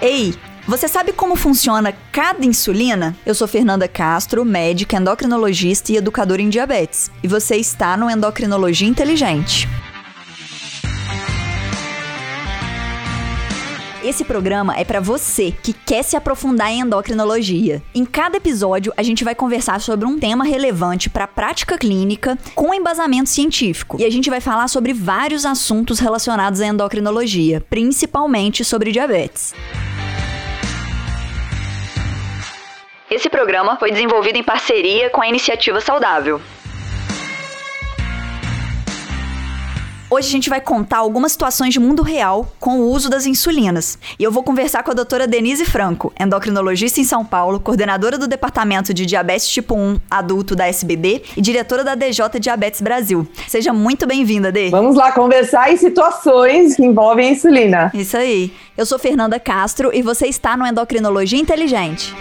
Ei, você sabe como funciona cada insulina? Eu sou Fernanda Castro, médica, endocrinologista e educadora em diabetes. E você está no Endocrinologia Inteligente. Esse programa é para você que quer se aprofundar em endocrinologia. Em cada episódio, a gente vai conversar sobre um tema relevante para a prática clínica com embasamento científico. E a gente vai falar sobre vários assuntos relacionados à endocrinologia, principalmente sobre diabetes. Esse programa foi desenvolvido em parceria com a Iniciativa Saudável. Hoje a gente vai contar algumas situações de mundo real com o uso das insulinas. E eu vou conversar com a doutora Denise Franco, endocrinologista em São Paulo, coordenadora do Departamento de Diabetes Tipo 1 Adulto da SBD e diretora da DJ Diabetes Brasil. Seja muito bem-vinda, Dê. Vamos lá conversar em situações que envolvem a insulina. Isso aí. Eu sou Fernanda Castro e você está no Endocrinologia Inteligente.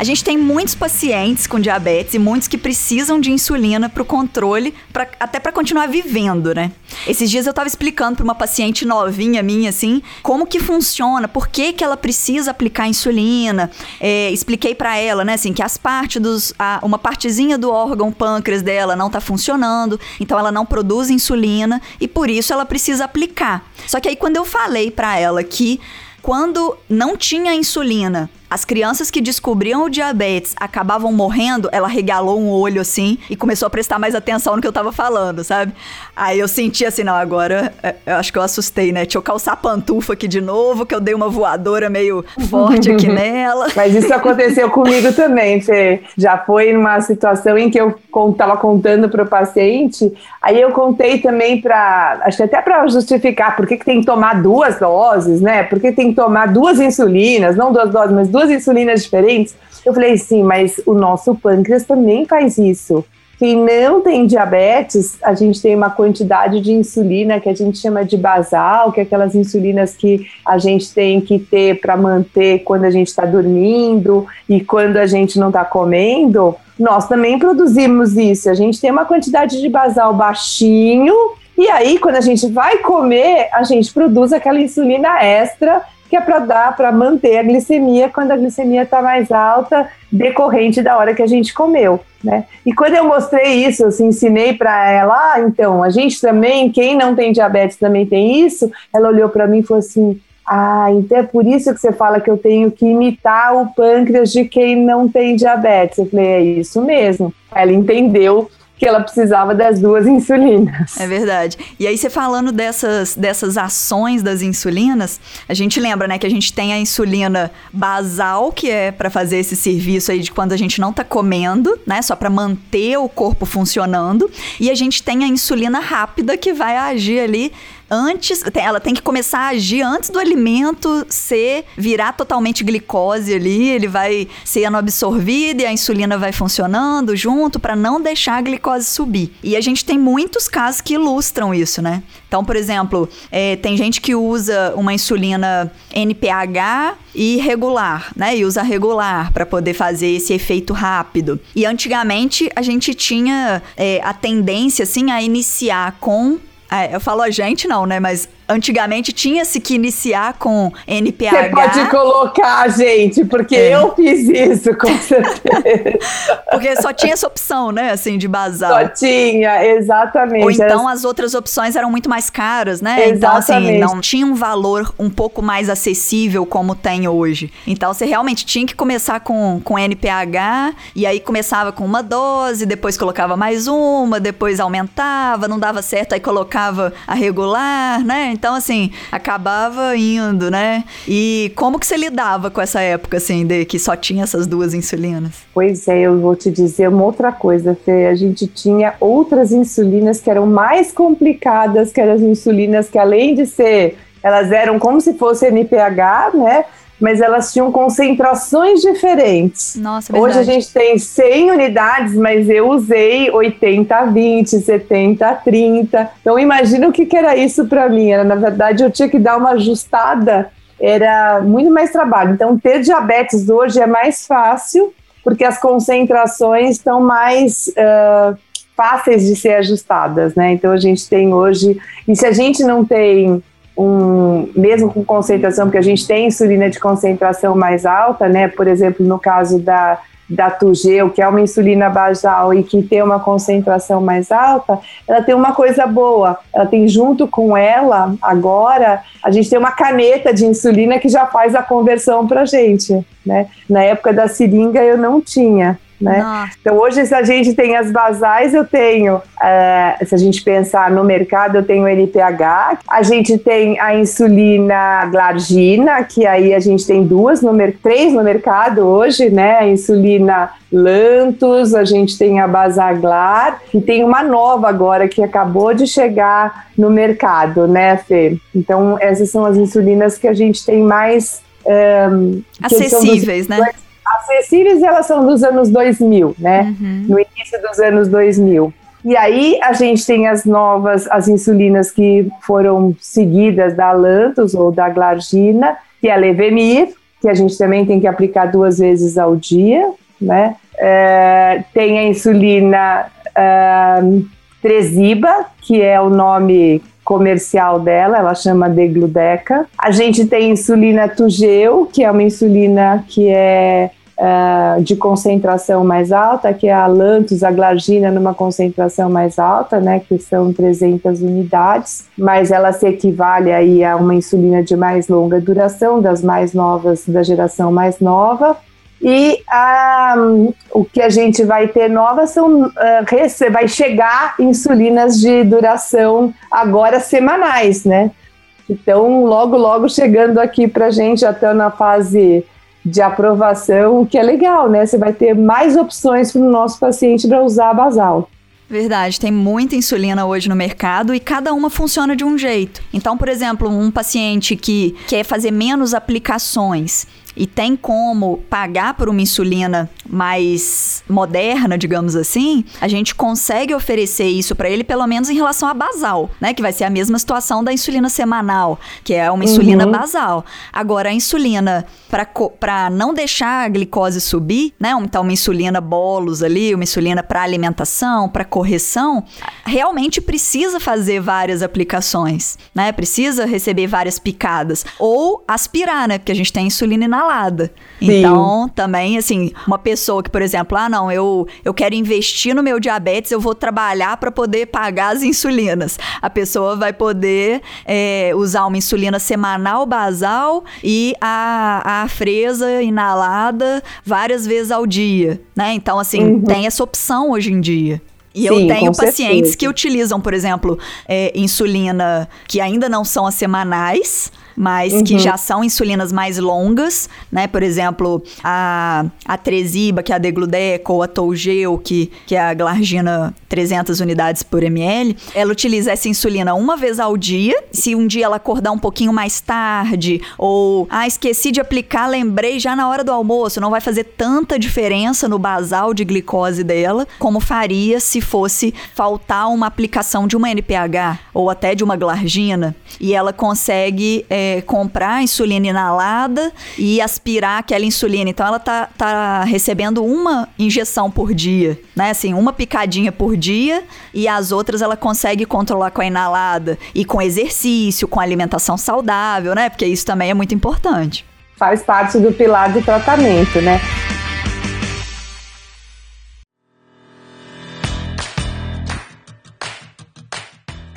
A gente tem muitos pacientes com diabetes e muitos que precisam de insulina para o controle, pra, até para continuar vivendo, né? Esses dias eu estava explicando para uma paciente novinha minha, assim, como que funciona, por que, que ela precisa aplicar insulina. É, expliquei para ela, né, assim, que as partes dos. A, uma partezinha do órgão pâncreas dela não está funcionando, então ela não produz insulina e por isso ela precisa aplicar. Só que aí quando eu falei para ela que quando não tinha insulina as crianças que descobriam o diabetes acabavam morrendo, ela regalou um olho assim e começou a prestar mais atenção no que eu tava falando, sabe? Aí eu senti assim, não, agora é, eu acho que eu assustei, né? Deixa eu calçar a pantufa aqui de novo, que eu dei uma voadora meio forte aqui nela. Mas isso aconteceu comigo também, Fê. Já foi numa situação em que eu tava contando para o paciente, aí eu contei também para, acho que até para justificar por que, que tem que tomar duas doses, né? Por que tem que tomar duas insulinas, não duas doses, mas duas duas insulinas diferentes. Eu falei, sim, mas o nosso pâncreas também faz isso. Quem não tem diabetes, a gente tem uma quantidade de insulina que a gente chama de basal, que é aquelas insulinas que a gente tem que ter para manter quando a gente está dormindo e quando a gente não está comendo. Nós também produzimos isso. A gente tem uma quantidade de basal baixinho e aí, quando a gente vai comer, a gente produz aquela insulina extra que é para dar, para manter a glicemia quando a glicemia está mais alta, decorrente da hora que a gente comeu, né? E quando eu mostrei isso, eu assim, ensinei para ela, ah, então, a gente também, quem não tem diabetes também tem isso, ela olhou para mim e falou assim, ah, então é por isso que você fala que eu tenho que imitar o pâncreas de quem não tem diabetes. Eu falei, é isso mesmo. Ela entendeu que ela precisava das duas insulinas. É verdade. E aí, você falando dessas, dessas ações das insulinas, a gente lembra, né, que a gente tem a insulina basal, que é para fazer esse serviço aí de quando a gente não tá comendo, né, só para manter o corpo funcionando, e a gente tem a insulina rápida que vai agir ali antes, ela tem que começar a agir antes do alimento ser virar totalmente glicose ali, ele vai sendo absorvido e a insulina vai funcionando junto para não deixar a glicose subir. E a gente tem muitos casos que ilustram isso, né? Então, por exemplo, é, tem gente que usa uma insulina NPH e regular, né? E usa regular para poder fazer esse efeito rápido. E antigamente a gente tinha é, a tendência, assim, a iniciar com é, eu falo a gente não, né? Mas antigamente tinha-se que iniciar com NPH. Você pode colocar, gente, porque é. eu fiz isso, com certeza. porque só tinha essa opção, né, assim, de basal. Só tinha, exatamente. Ou então Era... as outras opções eram muito mais caras, né? Exatamente. Então, assim, não tinha um valor um pouco mais acessível como tem hoje. Então, você realmente tinha que começar com, com NPH, e aí começava com uma dose, depois colocava mais uma, depois aumentava, não dava certo, aí colocava a regular, né? Então, assim, acabava indo, né? E como que você lidava com essa época, assim, de que só tinha essas duas insulinas? Pois é, eu vou te dizer uma outra coisa, Fê. A gente tinha outras insulinas que eram mais complicadas, que as insulinas que além de ser, elas eram como se fosse NPH, né? Mas elas tinham concentrações diferentes. Nossa, Hoje a gente tem 100 unidades, mas eu usei 80 a 20, 70 a 30. Então imagina o que, que era isso para mim. Era, na verdade, eu tinha que dar uma ajustada, era muito mais trabalho. Então ter diabetes hoje é mais fácil porque as concentrações estão mais uh, fáceis de ser ajustadas, né? Então a gente tem hoje, e se a gente não tem um, mesmo com concentração, porque a gente tem insulina de concentração mais alta, né? Por exemplo, no caso da, da Tugel, que é uma insulina basal e que tem uma concentração mais alta, ela tem uma coisa boa. Ela tem junto com ela, agora, a gente tem uma caneta de insulina que já faz a conversão para gente, né? Na época da seringa eu não tinha. Né? Então hoje se a gente tem as basais, eu tenho, uh, se a gente pensar no mercado, eu tenho NPH, a gente tem a insulina glargina, que aí a gente tem duas, no três no mercado hoje, né? A insulina Lantus, a gente tem a Basaglar e tem uma nova agora que acabou de chegar no mercado, né, Fê? Então essas são as insulinas que a gente tem mais um, acessíveis, né? Acessíveis elas são dos anos 2000, né? Uhum. No início dos anos 2000. E aí a gente tem as novas, as insulinas que foram seguidas da Lantus ou da Glargina, que é a Levemir, que a gente também tem que aplicar duas vezes ao dia, né? É, tem a insulina é, Tresiba, que é o nome comercial dela, ela chama Degludeca. A gente tem insulina Tugel, que é uma insulina que é uh, de concentração mais alta, que é a Lantus, a Glargina, numa concentração mais alta, né, que são 300 unidades, mas ela se equivale aí a uma insulina de mais longa duração, das mais novas, da geração mais nova. E o que a gente vai ter nova são uh, vai chegar insulinas de duração agora semanais, né? Então, logo, logo chegando aqui para gente, até na fase de aprovação, o que é legal, né? Você vai ter mais opções para o nosso paciente para usar a basal. Verdade, tem muita insulina hoje no mercado e cada uma funciona de um jeito. Então, por exemplo, um paciente que quer fazer menos aplicações e tem como pagar por uma insulina mais moderna, digamos assim, a gente consegue oferecer isso para ele pelo menos em relação à basal, né, que vai ser a mesma situação da insulina semanal, que é uma insulina uhum. basal. Agora a insulina para não deixar a glicose subir, né, então uma insulina bolos ali, uma insulina para alimentação, para correção, realmente precisa fazer várias aplicações, né? Precisa receber várias picadas ou aspirar, né? Porque a gente tem insulina inalada. Sim. Então, também, assim, uma pessoa que, por exemplo, ah, não, eu, eu quero investir no meu diabetes, eu vou trabalhar para poder pagar as insulinas. A pessoa vai poder é, usar uma insulina semanal basal e a, a fresa inalada várias vezes ao dia, né? Então, assim, uhum. tem essa opção hoje em dia. E Sim, eu tenho pacientes certeza. que utilizam, por exemplo, é, insulina que ainda não são as semanais, mas uhum. que já são insulinas mais longas, né? Por exemplo, a, a Tresiba, que é a Degludeco, ou a Tougel, que, que é a Glargina 300 unidades por ml, ela utiliza essa insulina uma vez ao dia. Se um dia ela acordar um pouquinho mais tarde, ou, ah, esqueci de aplicar, lembrei já na hora do almoço, não vai fazer tanta diferença no basal de glicose dela, como faria se fosse faltar uma aplicação de uma NPH, ou até de uma Glargina, e ela consegue... É, comprar insulina inalada e aspirar aquela insulina. Então ela tá, tá recebendo uma injeção por dia, né? Assim, uma picadinha por dia e as outras ela consegue controlar com a inalada e com exercício, com alimentação saudável, né? Porque isso também é muito importante. Faz parte do pilar de tratamento, né?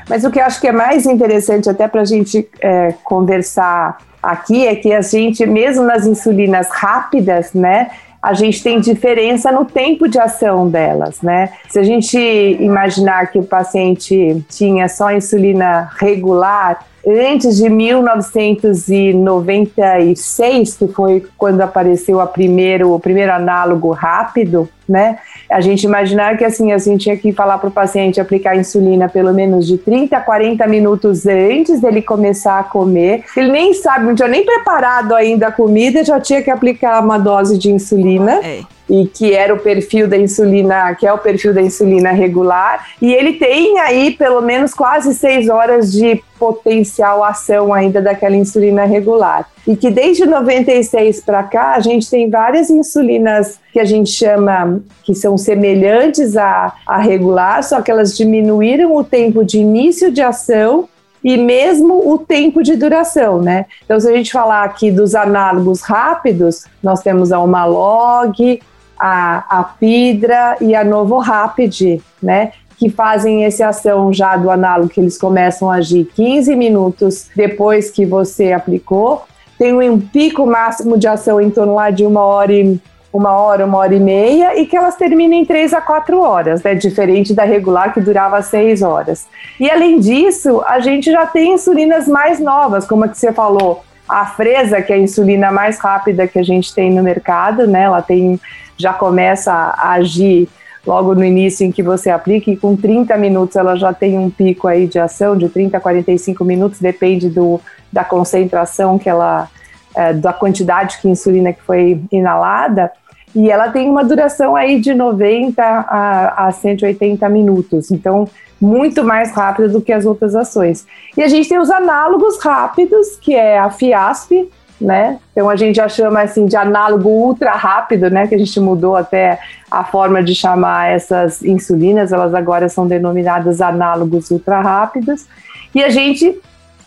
Mas o que eu acho que é mais interessante até para a gente é, conversar aqui é que a gente, mesmo nas insulinas rápidas, né, a gente tem diferença no tempo de ação delas, né? Se a gente imaginar que o paciente tinha só insulina regular, antes de 1996, que foi quando apareceu a primeiro, o primeiro análogo rápido, né? A gente imaginar que assim, a gente tinha que falar para o paciente aplicar insulina pelo menos de 30 a 40 minutos antes dele começar a comer. Ele nem sabe, não tinha nem preparado ainda a comida, já tinha que aplicar uma dose de insulina. É. e que era o perfil da insulina, que é o perfil da insulina regular, e ele tem aí pelo menos quase seis horas de potencial ação ainda daquela insulina regular. E que desde 96 para cá a gente tem várias insulinas que a gente chama que são semelhantes à, à regular, só que elas diminuíram o tempo de início de ação e mesmo o tempo de duração, né? Então, se a gente falar aqui dos análogos rápidos, nós temos a Omalog, a, a Pidra e a Novo Rapid, né? Que fazem essa ação já do análogo, que eles começam a agir 15 minutos depois que você aplicou. Tem um pico máximo de ação em torno lá de uma hora e uma hora, uma hora e meia, e que elas terminam em três a quatro horas, né? Diferente da regular que durava seis horas. E além disso, a gente já tem insulinas mais novas, como a que você falou, a Fresa, que é a insulina mais rápida que a gente tem no mercado, né? Ela tem já começa a agir logo no início em que você aplica, e com 30 minutos ela já tem um pico aí de ação, de 30 a 45 minutos, depende do, da concentração que ela, é, da quantidade de insulina que foi inalada, e ela tem uma duração aí de 90 a, a 180 minutos, então muito mais rápida do que as outras ações. E a gente tem os análogos rápidos, que é a FIASP, né? Então a gente já chama assim de análogo ultra rápido, né? Que a gente mudou até a forma de chamar essas insulinas, elas agora são denominadas análogos ultra rápidos. E a gente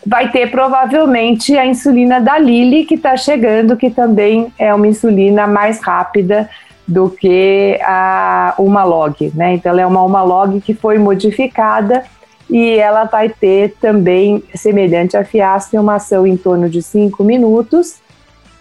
vai ter provavelmente a insulina da Lilly que está chegando, que também é uma insulina mais rápida do que a Humalog, né? Então ela é uma Humalog que foi modificada e ela vai ter também, semelhante à Fiasp, uma ação em torno de 5 minutos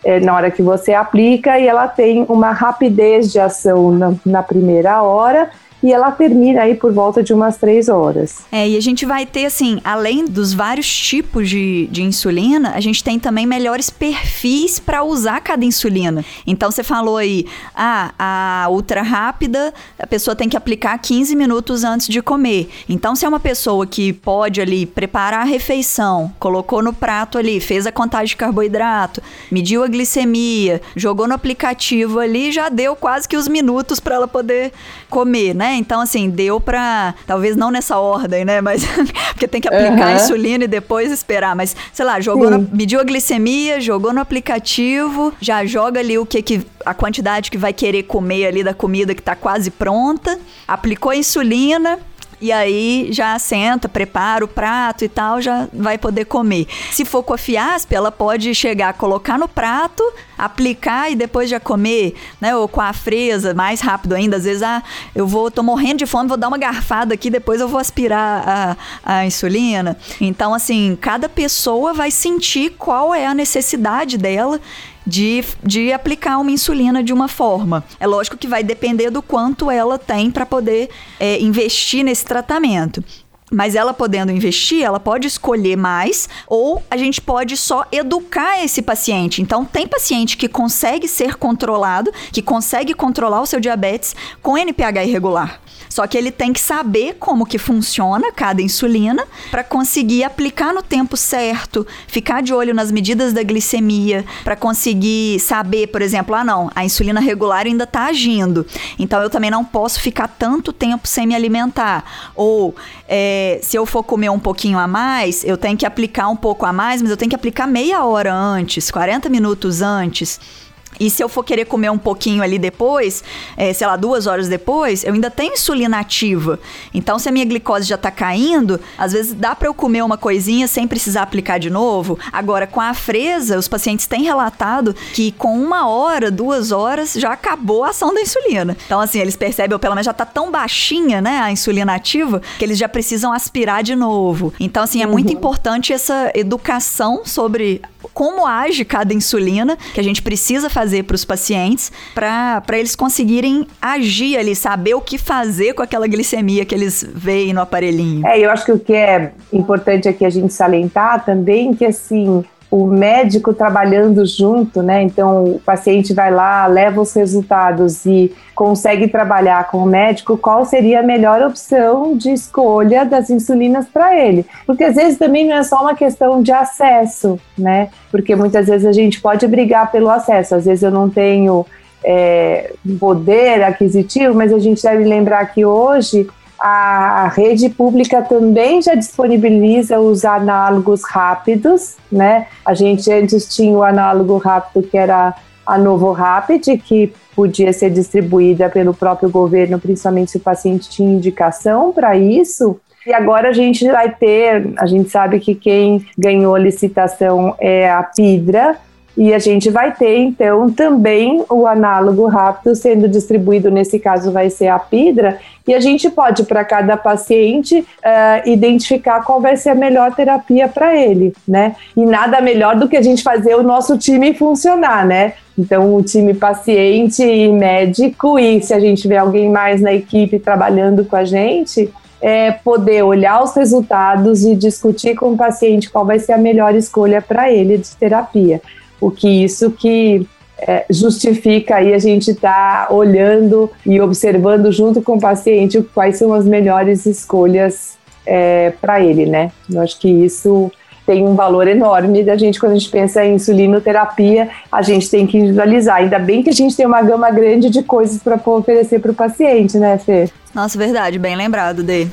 é, na hora que você aplica e ela tem uma rapidez de ação na, na primeira hora e ela termina aí por volta de umas três horas. É, e a gente vai ter, assim, além dos vários tipos de, de insulina, a gente tem também melhores perfis para usar cada insulina. Então, você falou aí, ah, a ultra rápida, a pessoa tem que aplicar 15 minutos antes de comer. Então, se é uma pessoa que pode ali preparar a refeição, colocou no prato ali, fez a contagem de carboidrato, mediu a glicemia, jogou no aplicativo ali, já deu quase que os minutos para ela poder comer, né? Então, assim, deu pra. Talvez não nessa ordem, né? Mas. porque tem que aplicar uhum. insulina e depois esperar. Mas, sei lá, jogou no, mediu a glicemia, jogou no aplicativo, já joga ali o que que. a quantidade que vai querer comer ali da comida que tá quase pronta, aplicou a insulina e aí já senta, prepara o prato e tal, já vai poder comer. Se for com a fiasp, ela pode chegar, colocar no prato, aplicar e depois já comer, né? Ou com a fresa, mais rápido ainda. Às vezes, ah, eu vou, tô morrendo de fome, vou dar uma garfada aqui, depois eu vou aspirar a, a insulina. Então, assim, cada pessoa vai sentir qual é a necessidade dela de, de aplicar uma insulina de uma forma. É lógico que vai depender do quanto ela tem para poder é, investir nesse tratamento. Mas ela podendo investir, ela pode escolher mais ou a gente pode só educar esse paciente. Então, tem paciente que consegue ser controlado, que consegue controlar o seu diabetes com NPH irregular. Só que ele tem que saber como que funciona cada insulina para conseguir aplicar no tempo certo, ficar de olho nas medidas da glicemia, para conseguir saber, por exemplo, ah não, a insulina regular ainda está agindo, então eu também não posso ficar tanto tempo sem me alimentar. Ou é, se eu for comer um pouquinho a mais, eu tenho que aplicar um pouco a mais, mas eu tenho que aplicar meia hora antes, 40 minutos antes. E se eu for querer comer um pouquinho ali depois, é, sei lá, duas horas depois, eu ainda tenho insulina ativa. Então, se a minha glicose já tá caindo, às vezes dá para eu comer uma coisinha sem precisar aplicar de novo. Agora, com a fresa, os pacientes têm relatado que com uma hora, duas horas, já acabou a ação da insulina. Então, assim, eles percebem, ou pelo menos já tá tão baixinha, né, a insulina ativa, que eles já precisam aspirar de novo. Então, assim, é muito uhum. importante essa educação sobre como age cada insulina que a gente precisa fazer para os pacientes para eles conseguirem agir ali, saber o que fazer com aquela glicemia que eles veem no aparelhinho. É, eu acho que o que é importante aqui a gente salientar também que assim o médico trabalhando junto, né? Então o paciente vai lá, leva os resultados e consegue trabalhar com o médico, qual seria a melhor opção de escolha das insulinas para ele? Porque às vezes também não é só uma questão de acesso, né? Porque muitas vezes a gente pode brigar pelo acesso, às vezes eu não tenho é, poder aquisitivo, mas a gente deve lembrar que hoje a rede pública também já disponibiliza os análogos rápidos, né? A gente antes tinha o análogo rápido que era a Novo Rapid, que podia ser distribuída pelo próprio governo, principalmente se o paciente tinha indicação para isso. E agora a gente vai ter, a gente sabe que quem ganhou a licitação é a Pidra, e a gente vai ter, então, também o análogo rápido sendo distribuído, nesse caso vai ser a Pidra, e a gente pode, para cada paciente, uh, identificar qual vai ser a melhor terapia para ele, né? E nada melhor do que a gente fazer o nosso time funcionar, né? Então, o time paciente e médico, e se a gente tiver alguém mais na equipe trabalhando com a gente, é poder olhar os resultados e discutir com o paciente qual vai ser a melhor escolha para ele de terapia. O que isso que é, justifica aí a gente estar tá olhando e observando junto com o paciente quais são as melhores escolhas é, para ele, né? Eu acho que isso tem um valor enorme da gente quando a gente pensa em insulinoterapia, a gente tem que individualizar. Ainda bem que a gente tem uma gama grande de coisas para oferecer para o paciente, né, Fê? Nossa, verdade, bem lembrado dele.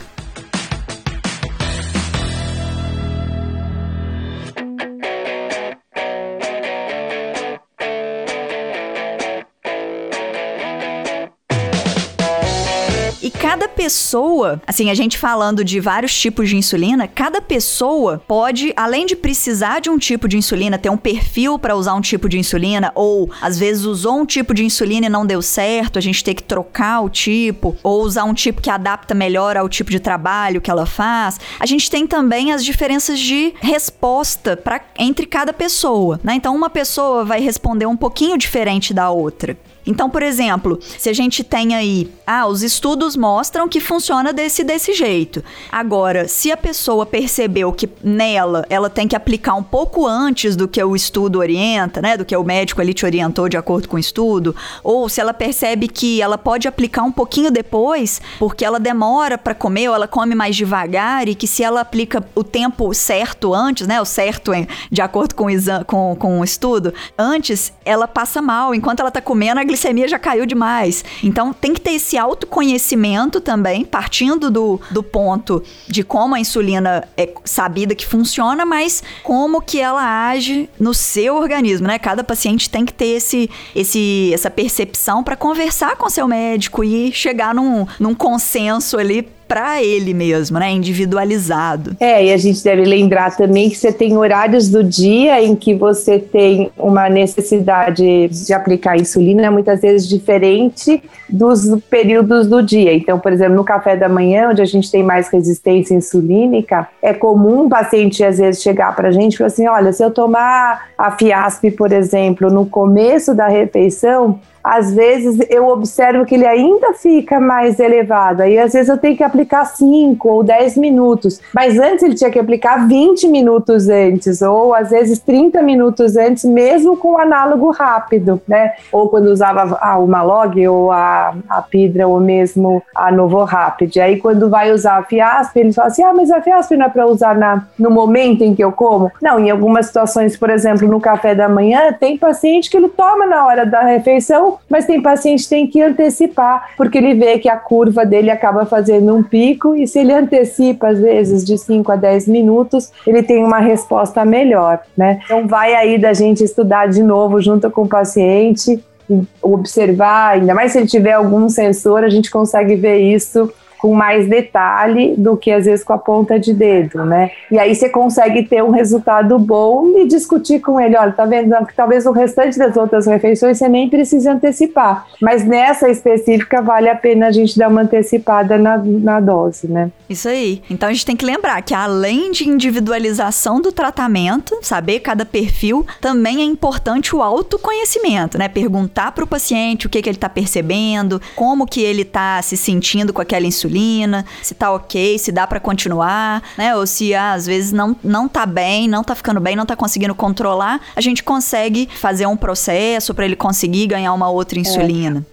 Pessoa, assim, a gente falando de vários tipos de insulina, cada pessoa pode, além de precisar de um tipo de insulina, ter um perfil para usar um tipo de insulina, ou às vezes usou um tipo de insulina e não deu certo, a gente tem que trocar o tipo, ou usar um tipo que adapta melhor ao tipo de trabalho que ela faz. A gente tem também as diferenças de resposta pra, entre cada pessoa, né? Então, uma pessoa vai responder um pouquinho diferente da outra. Então, por exemplo, se a gente tem aí, ah, os estudos mostram que funciona desse desse jeito. Agora, se a pessoa percebeu que nela ela tem que aplicar um pouco antes do que o estudo orienta, né, do que o médico ali te orientou de acordo com o estudo, ou se ela percebe que ela pode aplicar um pouquinho depois, porque ela demora para comer ou ela come mais devagar e que se ela aplica o tempo certo antes, né, o certo de acordo com o, com, com o estudo, antes ela passa mal, enquanto ela tá comendo a glicemia já caiu demais. Então tem que ter esse autoconhecimento também, partindo do, do ponto de como a insulina é sabida que funciona, mas como que ela age no seu organismo, né? Cada paciente tem que ter esse, esse, essa percepção para conversar com seu médico e chegar num, num consenso ali para ele mesmo, né? Individualizado. É, e a gente deve lembrar também que você tem horários do dia em que você tem uma necessidade de aplicar insulina, muitas vezes diferente dos períodos do dia. Então, por exemplo, no café da manhã, onde a gente tem mais resistência insulínica, é comum um paciente às vezes chegar para a gente e falar assim: olha, se eu tomar a Fiasp, por exemplo, no começo da refeição, às vezes eu observo que ele ainda fica mais elevado. Aí às vezes eu tenho que aplicar 5 ou 10 minutos, mas antes ele tinha que aplicar 20 minutos antes, ou às vezes 30 minutos antes, mesmo com o análogo rápido, né? Ou quando usava a Umalog ou a, a Pidra ou mesmo a Novo Rapid. Aí quando vai usar a Fiasp, ele fala assim: ah, mas a Fiasp não é para usar na, no momento em que eu como? Não, em algumas situações, por exemplo, no café da manhã, tem paciente que ele toma na hora da refeição mas tem paciente que tem que antecipar, porque ele vê que a curva dele acaba fazendo um pico, e se ele antecipa, às vezes, de 5 a 10 minutos, ele tem uma resposta melhor, né? Então, vai aí da gente estudar de novo junto com o paciente, observar, ainda mais se ele tiver algum sensor, a gente consegue ver isso com mais detalhe do que às vezes com a ponta de dedo, né? E aí você consegue ter um resultado bom e discutir com ele, olha, tá vendo talvez o restante das outras refeições você nem precise antecipar, mas nessa específica vale a pena a gente dar uma antecipada na, na dose, né? Isso aí. Então a gente tem que lembrar que além de individualização do tratamento, saber cada perfil, também é importante o autoconhecimento, né? Perguntar para o paciente o que, que ele está percebendo, como que ele está se sentindo com aquela insulina insulina, se tá ok, se dá para continuar, né? Ou se ah, às vezes não, não tá bem, não tá ficando bem, não tá conseguindo controlar, a gente consegue fazer um processo para ele conseguir ganhar uma outra insulina. É.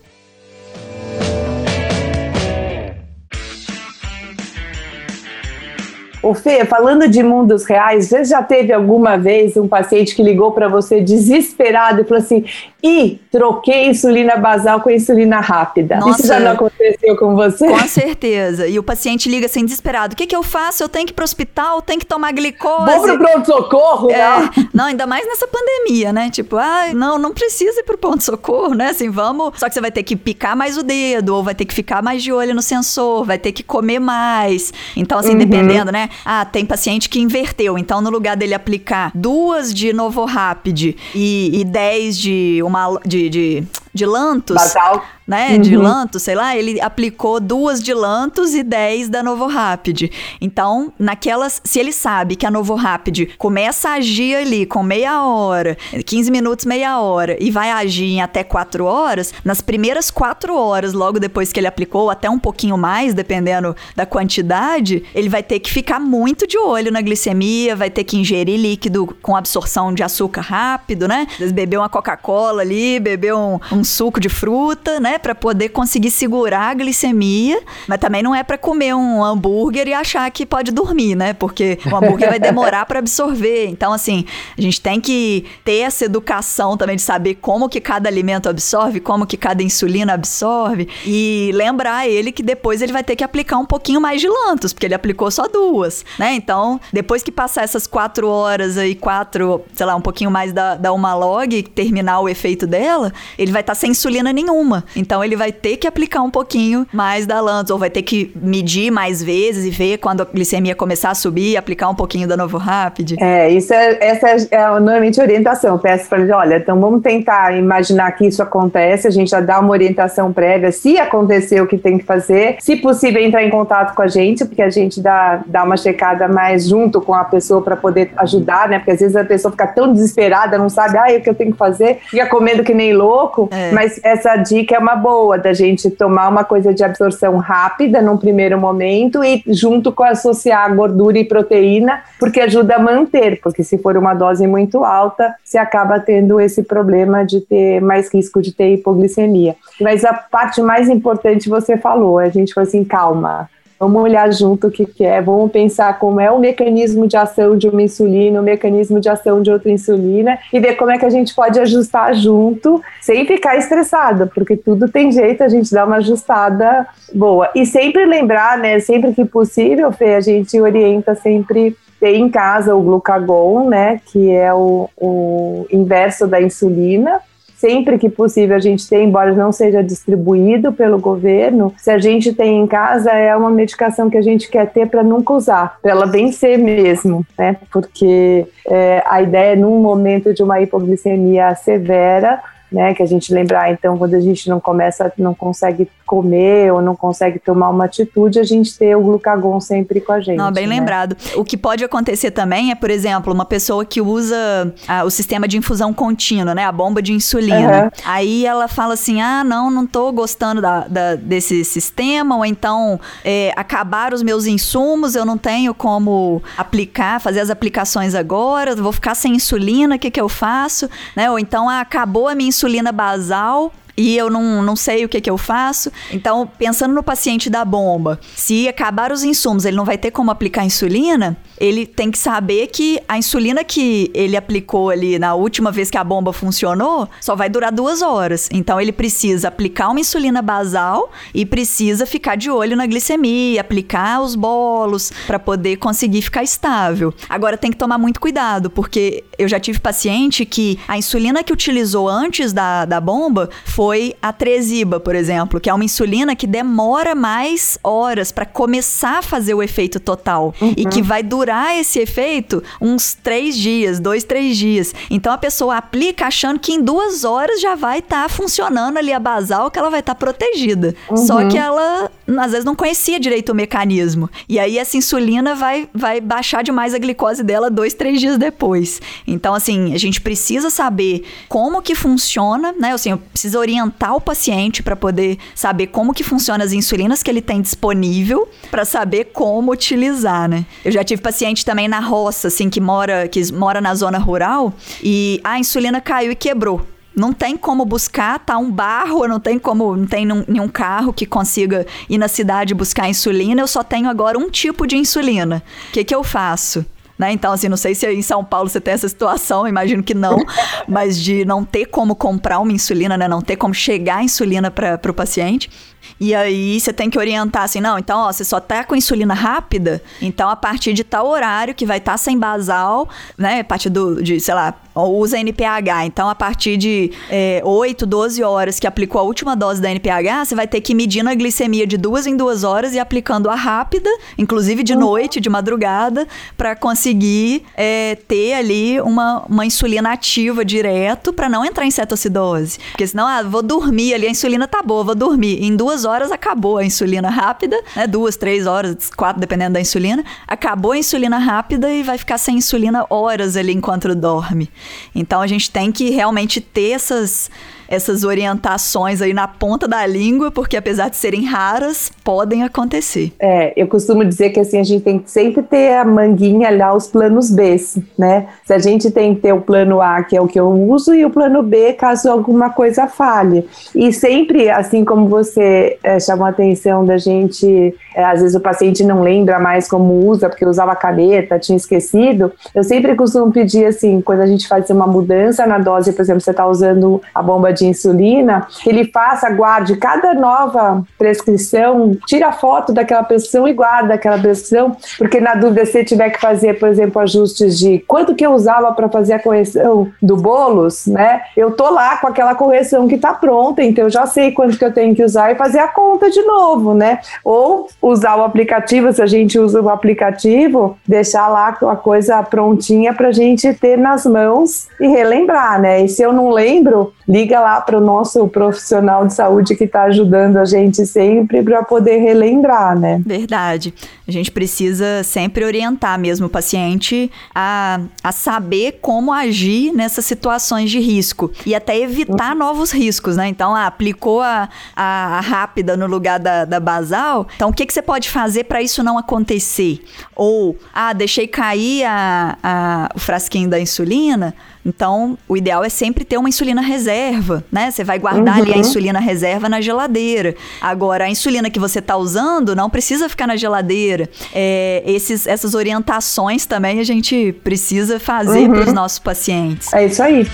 Ô Fê, falando de mundos reais, você já teve alguma vez um paciente que ligou para você desesperado e falou assim: e troquei insulina basal com insulina rápida. Nossa, Isso já não aconteceu com você? Com certeza. E o paciente liga assim, desesperado: o que, que eu faço? Eu tenho que ir pro hospital, tenho que tomar glicose. Vou pro pronto-socorro, é, né? Não, ainda mais nessa pandemia, né? Tipo, ah, não, não precisa ir pro pronto-socorro, né? Assim, vamos. Só que você vai ter que picar mais o dedo, ou vai ter que ficar mais de olho no sensor, vai ter que comer mais. Então, assim, uhum. dependendo, né? Ah, tem paciente que inverteu. Então, no lugar dele aplicar duas de Novo Rapid e, e dez de uma de, de, de Lantus. Basal né, uhum. de Lantus, sei lá, ele aplicou duas de Lantus e dez da Novo Rapid. Então, naquelas, se ele sabe que a Novo Rapid começa a agir ali com meia hora, 15 minutos, meia hora, e vai agir em até quatro horas, nas primeiras quatro horas, logo depois que ele aplicou, até um pouquinho mais, dependendo da quantidade, ele vai ter que ficar muito de olho na glicemia, vai ter que ingerir líquido com absorção de açúcar rápido, né? Beber uma Coca-Cola ali, beber um, um suco de fruta, né? Para poder conseguir segurar a glicemia, mas também não é para comer um hambúrguer e achar que pode dormir, né? Porque o hambúrguer vai demorar para absorver. Então, assim, a gente tem que ter essa educação também de saber como que cada alimento absorve, como que cada insulina absorve e lembrar ele que depois ele vai ter que aplicar um pouquinho mais de lantos, porque ele aplicou só duas, né? Então, depois que passar essas quatro horas aí, quatro, sei lá, um pouquinho mais da, da uma log, terminar o efeito dela, ele vai estar tá sem insulina nenhuma. Então ele vai ter que aplicar um pouquinho mais da Lantus, ou vai ter que medir mais vezes e ver quando a glicemia começar a subir, aplicar um pouquinho da Novo Rapid. É, isso é, essa é, é normalmente a orientação. Peço para ele, olha, então vamos tentar imaginar que isso acontece, a gente já dá uma orientação prévia, se acontecer o que tem que fazer, se possível entrar em contato com a gente, porque a gente dá, dá uma checada mais junto com a pessoa para poder ajudar, né? Porque às vezes a pessoa fica tão desesperada, não sabe, ah, o que eu tenho que fazer, fica comendo que nem louco, é. mas essa dica é uma boa da gente tomar uma coisa de absorção rápida num primeiro momento e junto com associar gordura e proteína, porque ajuda a manter, porque se for uma dose muito alta, você acaba tendo esse problema de ter mais risco de ter hipoglicemia. Mas a parte mais importante você falou, a gente falou assim, calma, Vamos olhar junto o que, que é, vamos pensar como é o mecanismo de ação de uma insulina, o mecanismo de ação de outra insulina e ver como é que a gente pode ajustar junto sem ficar estressada, porque tudo tem jeito, a gente dá uma ajustada boa. E sempre lembrar, né, sempre que possível, Fê, a gente orienta sempre ter em casa o glucagon, né, que é o, o inverso da insulina, sempre que possível a gente tem, embora não seja distribuído pelo governo, se a gente tem em casa, é uma medicação que a gente quer ter para nunca usar, para ela vencer mesmo, né? Porque é, a ideia, num momento de uma hipoglicemia severa, né? Que a gente lembrar, então, quando a gente não começa, não consegue comer ou não consegue tomar uma atitude, a gente ter o glucagon sempre com a gente. Não, bem né? lembrado. O que pode acontecer também é, por exemplo, uma pessoa que usa ah, o sistema de infusão contínua, né? A bomba de insulina. Uhum. Aí ela fala assim: ah, não, não tô gostando da, da desse sistema, ou então é, acabar os meus insumos, eu não tenho como aplicar, fazer as aplicações agora, vou ficar sem insulina, o que, que eu faço? Né? Ou então ah, acabou a minha insulina basal e eu não, não sei o que, que eu faço. Então, pensando no paciente da bomba, se acabar os insumos, ele não vai ter como aplicar insulina, ele tem que saber que a insulina que ele aplicou ali na última vez que a bomba funcionou só vai durar duas horas. Então, ele precisa aplicar uma insulina basal e precisa ficar de olho na glicemia, aplicar os bolos para poder conseguir ficar estável. Agora, tem que tomar muito cuidado, porque eu já tive paciente que a insulina que utilizou antes da, da bomba foi foi a Tresiba, por exemplo, que é uma insulina que demora mais horas para começar a fazer o efeito total uhum. e que vai durar esse efeito uns três dias, dois, três dias. Então a pessoa aplica achando que em duas horas já vai estar tá funcionando ali a basal, que ela vai estar tá protegida. Uhum. Só que ela às vezes não conhecia direito o mecanismo. E aí essa insulina vai, vai baixar demais a glicose dela dois, três dias depois. Então, assim, a gente precisa saber como que funciona, né? Assim, eu preciso orientar orientar o paciente para poder saber como que funciona as insulinas que ele tem disponível para saber como utilizar, né? Eu já tive paciente também na roça, assim, que mora, que mora na zona rural e a insulina caiu e quebrou. não tem como buscar, tá um barro, não tem como, não tem nenhum carro que consiga ir na cidade buscar insulina, eu só tenho agora um tipo de insulina. O que, que eu faço? Né? Então, assim, não sei se em São Paulo você tem essa situação, imagino que não, mas de não ter como comprar uma insulina, né? Não ter como chegar a insulina para o paciente. E aí você tem que orientar assim, não, então, ó, você só tá com insulina rápida, então a partir de tal horário que vai estar tá sem basal, né, a partir do, de, sei lá, usa NPH. Então, a partir de é, 8, 12 horas que aplicou a última dose da NPH, você vai ter que medir a glicemia de duas em duas horas e aplicando a rápida, inclusive de uhum. noite, de madrugada, para conseguir é, ter ali uma, uma insulina ativa direto para não entrar em cetoacidose. Porque senão, ah, vou dormir ali, a insulina tá boa, vou dormir. Em duas horas acabou a insulina rápida, né? Duas, três horas, quatro, dependendo da insulina. Acabou a insulina rápida e vai ficar sem insulina horas ali enquanto dorme. Então a gente tem que realmente ter essas essas orientações aí na ponta da língua, porque apesar de serem raras, podem acontecer. É, eu costumo dizer que assim, a gente tem que sempre ter a manguinha lá, os planos B, né? Se a gente tem que ter o plano A, que é o que eu uso, e o plano B, caso alguma coisa falhe. E sempre, assim como você é, chamou a atenção da gente, é, às vezes o paciente não lembra mais como usa, porque usava caneta, tinha esquecido, eu sempre costumo pedir assim, quando a gente faz uma mudança na dose, por exemplo, você está usando a bomba de de insulina, ele faça, guarde cada nova prescrição, tira foto daquela prescrição e guarda aquela prescrição, porque na dúvida se tiver que fazer, por exemplo, ajustes de quanto que eu usava para fazer a correção do bolos, né? Eu tô lá com aquela correção que está pronta, então eu já sei quanto que eu tenho que usar e fazer a conta de novo, né? Ou usar o aplicativo, se a gente usa o aplicativo, deixar lá a coisa prontinha para a gente ter nas mãos e relembrar, né? E se eu não lembro, liga lá para o nosso profissional de saúde que está ajudando a gente sempre para poder relembrar, né? Verdade. A gente precisa sempre orientar mesmo o paciente a, a saber como agir nessas situações de risco e até evitar novos riscos, né? Então, ah, aplicou a, a, a, rápida no lugar da, da basal, então o que, que você pode fazer para isso não acontecer? Ou, ah, deixei cair a, a, o frasquinho da insulina, então, o ideal é sempre ter uma insulina reserva, né? Você vai guardar uhum. ali a uhum. insulina reserva na geladeira. Agora, a insulina que você está usando não precisa ficar na geladeira. É, esses, essas orientações também a gente precisa fazer uhum. para os nossos pacientes. É isso aí.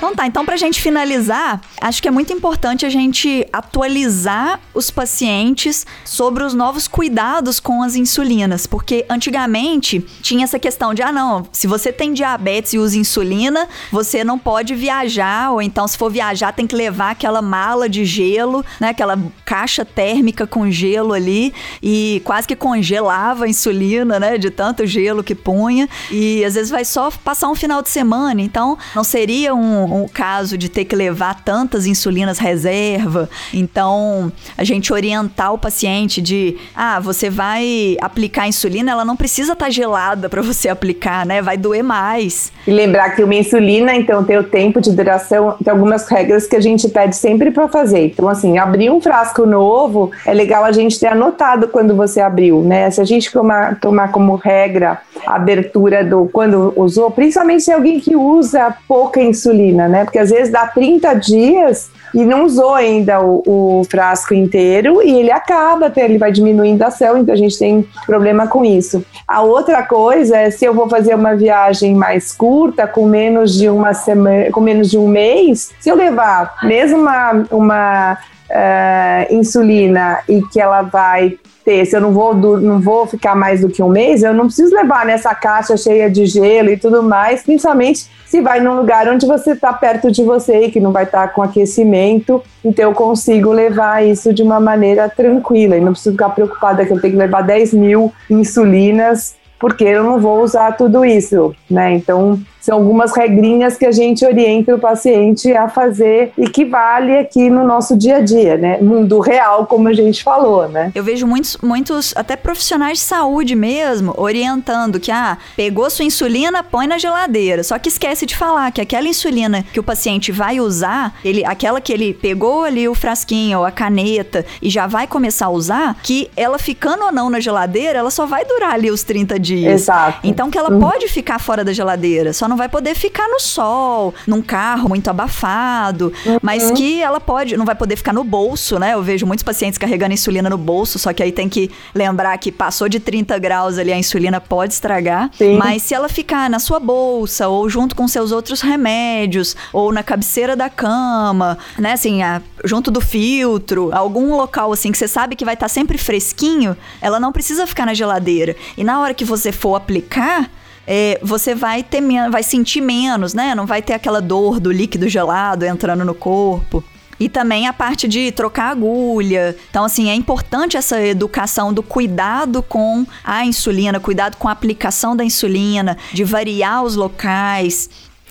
Então tá, então pra gente finalizar, acho que é muito importante a gente atualizar os pacientes sobre os novos cuidados com as insulinas, porque antigamente tinha essa questão de, ah não, se você tem diabetes e usa insulina, você não pode viajar, ou então se for viajar tem que levar aquela mala de gelo, né, aquela caixa térmica com gelo ali, e quase que congelava a insulina, né, de tanto gelo que punha, e às vezes vai só passar um final de semana, então não seria um, o caso de ter que levar tantas insulinas reserva. Então, a gente orientar o paciente de, ah, você vai aplicar insulina, ela não precisa estar tá gelada para você aplicar, né? Vai doer mais. E lembrar que uma insulina, então, tem o tempo de duração, tem algumas regras que a gente pede sempre para fazer. Então, assim, abrir um frasco novo, é legal a gente ter anotado quando você abriu, né? Se a gente tomar, tomar como regra a abertura do quando usou, principalmente se é alguém que usa pouca insulina, né? Porque às vezes dá 30 dias e não usou ainda o, o, frasco inteiro e ele acaba, ele vai diminuindo a ação, então a gente tem problema com isso. A outra coisa é se eu vou fazer uma viagem mais curta, com menos de uma semana, com menos de um mês, se eu levar mesmo uma, uma uh, insulina e que ela vai ter, se eu não vou, não vou ficar mais do que um mês, eu não preciso levar nessa caixa cheia de gelo e tudo mais, principalmente se vai num lugar onde você está perto de você e que não vai estar tá com aquecimento, então eu consigo levar isso de uma maneira tranquila e não preciso ficar preocupada que eu tenho que levar 10 mil insulinas porque eu não vou usar tudo isso, né? Então são algumas regrinhas que a gente orienta o paciente a fazer e que vale aqui no nosso dia a dia, né? Mundo real, como a gente falou, né? Eu vejo muitos, muitos até profissionais de saúde mesmo orientando que, ah, pegou sua insulina, põe na geladeira. Só que esquece de falar que aquela insulina que o paciente vai usar, ele, aquela que ele pegou ali o frasquinho ou a caneta e já vai começar a usar, que ela ficando ou não na geladeira, ela só vai durar ali os 30 dias. Exato. Então que ela uhum. pode ficar fora da geladeira, só não vai poder ficar no sol, num carro muito abafado, uhum. mas que ela pode, não vai poder ficar no bolso, né? Eu vejo muitos pacientes carregando insulina no bolso, só que aí tem que lembrar que passou de 30 graus ali, a insulina pode estragar. Sim. Mas se ela ficar na sua bolsa, ou junto com seus outros remédios, ou na cabeceira da cama, né? Assim, a, junto do filtro, algum local assim que você sabe que vai estar tá sempre fresquinho, ela não precisa ficar na geladeira. E na hora que você for aplicar, é, você vai ter vai sentir menos, né? Não vai ter aquela dor do líquido gelado entrando no corpo. E também a parte de trocar agulha. Então, assim, é importante essa educação do cuidado com a insulina, cuidado com a aplicação da insulina, de variar os locais.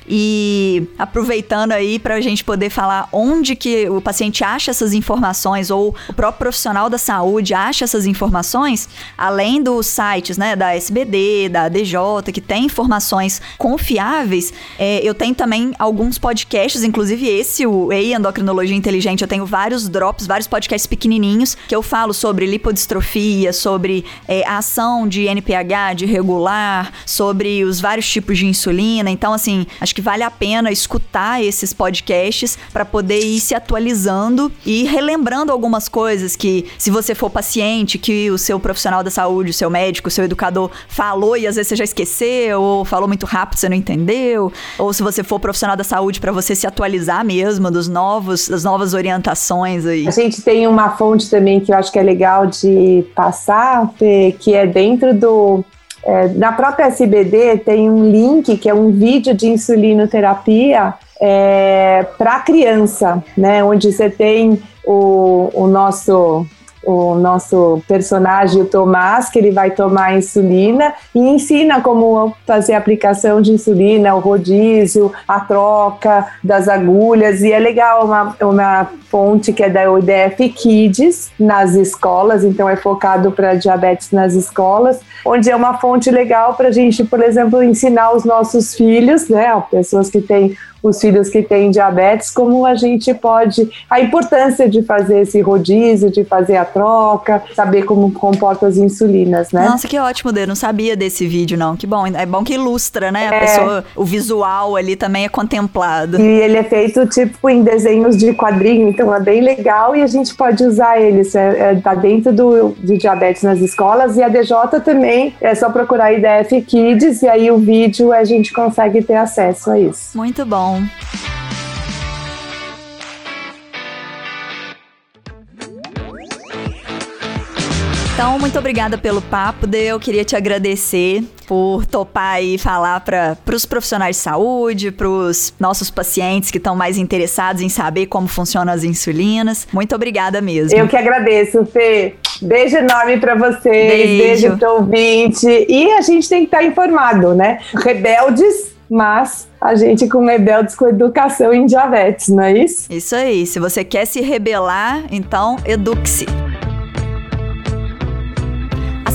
E aproveitando aí para a gente poder falar onde que o paciente acha essas informações ou o próprio profissional da saúde acha essas informações, além dos sites né, da SBD, da DJ, que tem informações confiáveis, é, eu tenho também alguns podcasts, inclusive esse, o EI Endocrinologia Inteligente, eu tenho vários drops, vários podcasts pequenininhos que eu falo sobre lipodistrofia, sobre é, a ação de NPH, de regular, sobre os vários tipos de insulina. Então, assim, acho que que vale a pena escutar esses podcasts para poder ir se atualizando e relembrando algumas coisas que, se você for paciente, que o seu profissional da saúde, o seu médico, o seu educador falou e às vezes você já esqueceu, ou falou muito rápido, você não entendeu, ou se você for profissional da saúde para você se atualizar mesmo dos novos, das novas orientações aí. A gente tem uma fonte também que eu acho que é legal de passar, que é dentro do é, na própria SBD tem um link que é um vídeo de insulinoterapia é, para criança, né? Onde você tem o, o nosso o nosso personagem, o Tomás, que ele vai tomar insulina e ensina como fazer a aplicação de insulina, o rodízio, a troca das agulhas. E é legal, uma, uma fonte que é da UDF Kids nas escolas, então é focado para diabetes nas escolas, onde é uma fonte legal para a gente, por exemplo, ensinar os nossos filhos, né, pessoas que têm os filhos que têm diabetes, como a gente pode, a importância de fazer esse rodízio, de fazer a troca, saber como comporta as insulinas, né? Nossa, que ótimo, Dê, não sabia desse vídeo, não, que bom, é bom que ilustra, né, a é. pessoa, o visual ali também é contemplado. E ele é feito, tipo, em desenhos de quadrinho, então é bem legal e a gente pode usar ele, isso é, é, tá dentro do, do diabetes nas escolas e a DJ também, é só procurar IDF Kids e aí o vídeo a gente consegue ter acesso a isso. Muito bom. Então, muito obrigada pelo papo, De. Eu queria te agradecer por topar e falar para os profissionais de saúde, para os nossos pacientes que estão mais interessados em saber como funcionam as insulinas. Muito obrigada mesmo. Eu que agradeço, Fê. Beijo enorme para vocês, beijo, beijo para ouvinte. E a gente tem que estar tá informado, né? Rebeldes mas a gente com rebeldes com educação em diabetes, não é isso? Isso aí. Se você quer se rebelar, então eduque-se.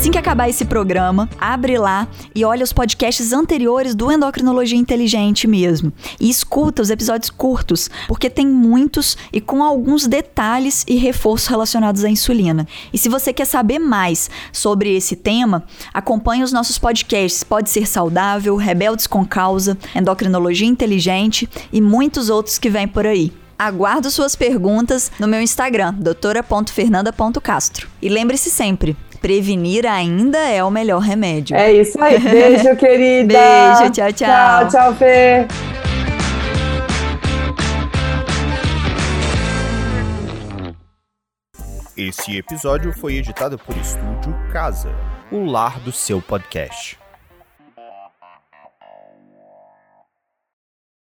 Assim que acabar esse programa, abre lá e olha os podcasts anteriores do Endocrinologia Inteligente mesmo. E escuta os episódios curtos, porque tem muitos e com alguns detalhes e reforços relacionados à insulina. E se você quer saber mais sobre esse tema, acompanhe os nossos podcasts Pode Ser Saudável, Rebeldes com Causa, Endocrinologia Inteligente e muitos outros que vêm por aí. Aguardo suas perguntas no meu Instagram, doutora.fernanda.castro. E lembre-se sempre, prevenir ainda é o melhor remédio. É isso aí. Beijo, querida. Beijo, tchau, tchau. Tchau, tchau, Fê. Esse episódio foi editado por Estúdio Casa, o lar do seu podcast.